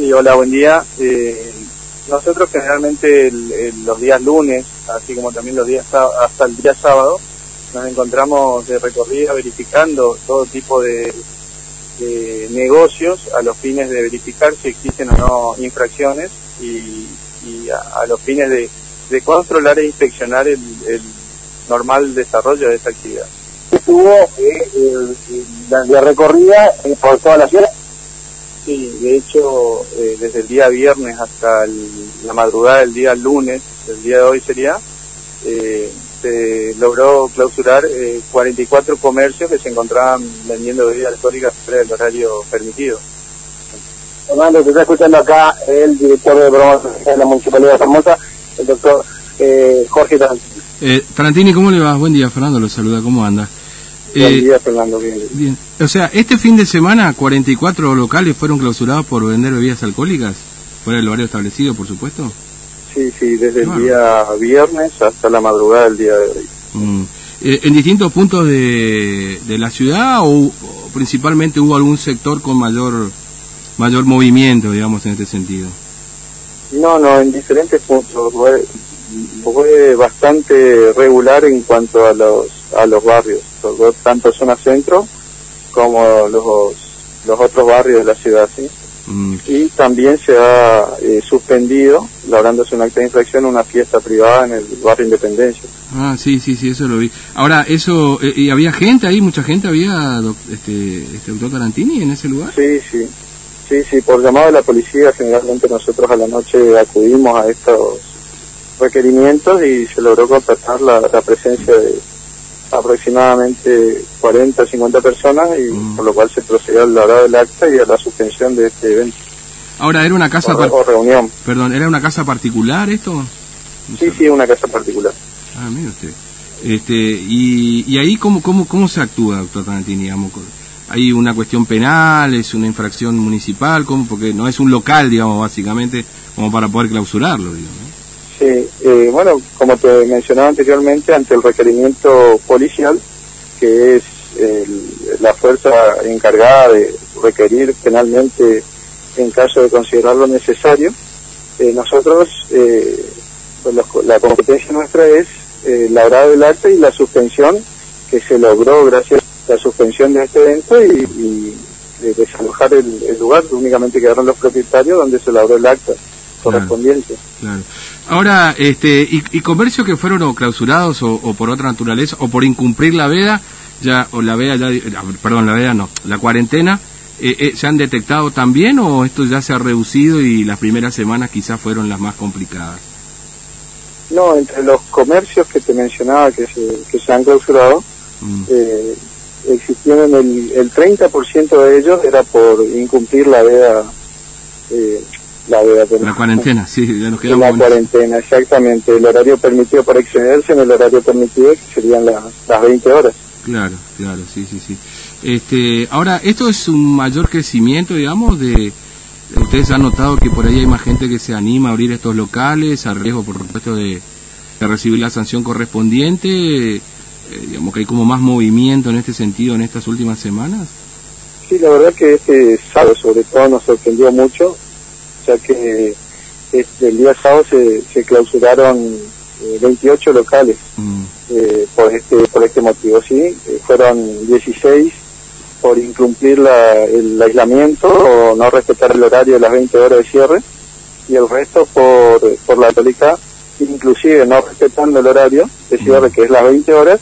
Sí, hola, buen día. Eh, nosotros generalmente el- los días lunes, así como también los días hasta el día sábado, nos encontramos de recorrida verificando todo tipo de, negocios a los fines de verificar si existen o no infracciones y, y a, los fines de, de controlar e inspeccionar el, el normal desarrollo de esta actividad. estuvo eh, la, la recorrida eh, por toda la ciudad. Sí, de hecho, eh, desde el día viernes hasta el- la madrugada del día lunes, el día de hoy sería, eh, se logró clausurar eh, 44 comercios que se encontraban vendiendo bebidas alcohólicas fuera del horario permitido. Fernando, te está escuchando acá el director de promoción de la Municipalidad de Formosa, el doctor eh, Jorge Tarantino. Eh, Tarantini, ¿cómo le va? Buen día, Fernando, lo saluda, ¿cómo anda? Buen día, Fernando. Bien. bien. O sea, este fin de semana 44 locales fueron clausurados por vender bebidas alcohólicas, fuera del horario establecido, por supuesto. Sí, sí, desde el Claro. día viernes hasta la madrugada del día de hoy. Mm. Eh, ¿En distintos puntos de, de la ciudad o, o principalmente hubo algún sector con mayor mayor movimiento, digamos, en este sentido? No, no, en diferentes puntos. Fue, fue bastante regular en cuanto a los, a los barrios, tanto zona centro como los, los otros barrios de la ciudad. ¿sí? Mm. Y también se ha eh, suspendido, lográndose un acta de infracción, una fiesta privada en el barrio Independencia. Ah, sí, sí, sí, eso lo vi. Ahora, eso, eh, ¿y había gente ahí? ¿Mucha gente había, doc- este, este doctor Tarantini, en ese lugar? Sí, sí. Sí, sí, por llamado de la policía, generalmente nosotros a la noche acudimos a estos requerimientos y se logró constatar la, la presencia de aproximadamente 40 o 50 personas y Mm. por lo cual se procedió al logrado del acta y a la suspensión de este evento Ahora, ¿era una casa, o, reunión. perdón, ¿era una casa particular esto? No Sí, sé. sí, una casa particular. Ah, mire usted. Este, y, y ahí, ¿cómo, cómo, ¿cómo se actúa, doctor Tarantini? Digamos, ¿Hay una cuestión penal? ¿Es una infracción municipal? ¿Cómo? Porque no es un local, digamos, básicamente, como para poder clausurarlo, digamos. Sí, eh, bueno, como te mencionaba anteriormente, ante el requerimiento policial, que es el- la fuerza encargada de requerir penalmente en caso de considerarlo necesario, eh, nosotros, eh, pues la competencia nuestra es eh, la hora del acta y la suspensión que se logró gracias a la suspensión de este evento y, de desalojar el, el lugar, únicamente quedaron los propietarios donde se logró el acta correspondiente. Claro. Ahora, este, y, y comercios que fueron o clausurados o, o por otra naturaleza o por incumplir la veda, ya, o la veda, ya, ah, perdón, la veda no, la cuarentena, eh, eh, ¿se han detectado también o esto ya se ha reducido y las primeras semanas quizás fueron las más complicadas? No, entre los comercios que te mencionaba que se, que se han clausurado, Mm. eh, existieron el, el 30% de ellos era por incumplir la veda, eh, la perdón. La cuarentena, sí, ya nos quedamos la cuarentena, exactamente. El horario permitido por excederse en el horario permitido, serían la- las 20 horas. Claro, claro, sí, sí, sí. Este, ahora, esto es un mayor crecimiento, digamos, de... Ustedes han notado que por ahí hay más gente que se anima a abrir estos locales, a riesgo, por supuesto, de, de recibir la sanción correspondiente. eh, digamos que hay como más movimiento en este sentido en estas últimas semanas. Sí, la verdad que este sábado sobre todo nos sorprendió mucho, ya que este, el día sábado se, se clausuraron eh, 28 locales. Mm, eh, por este por este motivo sí Eh, fueron 16 por incumplir la- el aislamiento o no respetar el horario de las 20 horas de cierre y el resto por por la católica inclusive no respetando el horario de cierre que es las 20 horas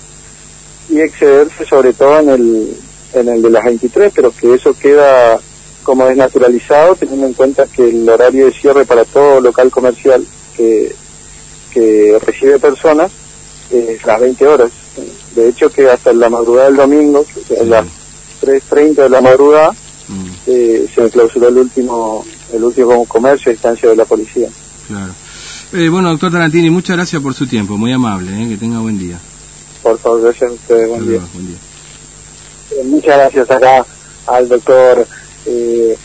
y excederse sobre todo en el en el de las 23 pero que eso queda como desnaturalizado teniendo en cuenta que el horario de cierre para todo local comercial que que recibe personas eh, las 20 horas. De hecho que hasta la madrugada del domingo, que sea, a Sí. las 3.30 de la madrugada, mm, eh, se clausuró el último el último comercio a instancia de la policía. claro. Eh, bueno, doctor Tarantini, muchas gracias por su tiempo, muy amable, eh, que tenga buen día. Por favor, gracias a ustedes. Buen día. Buen día. Eh, muchas gracias acá al doctor eh,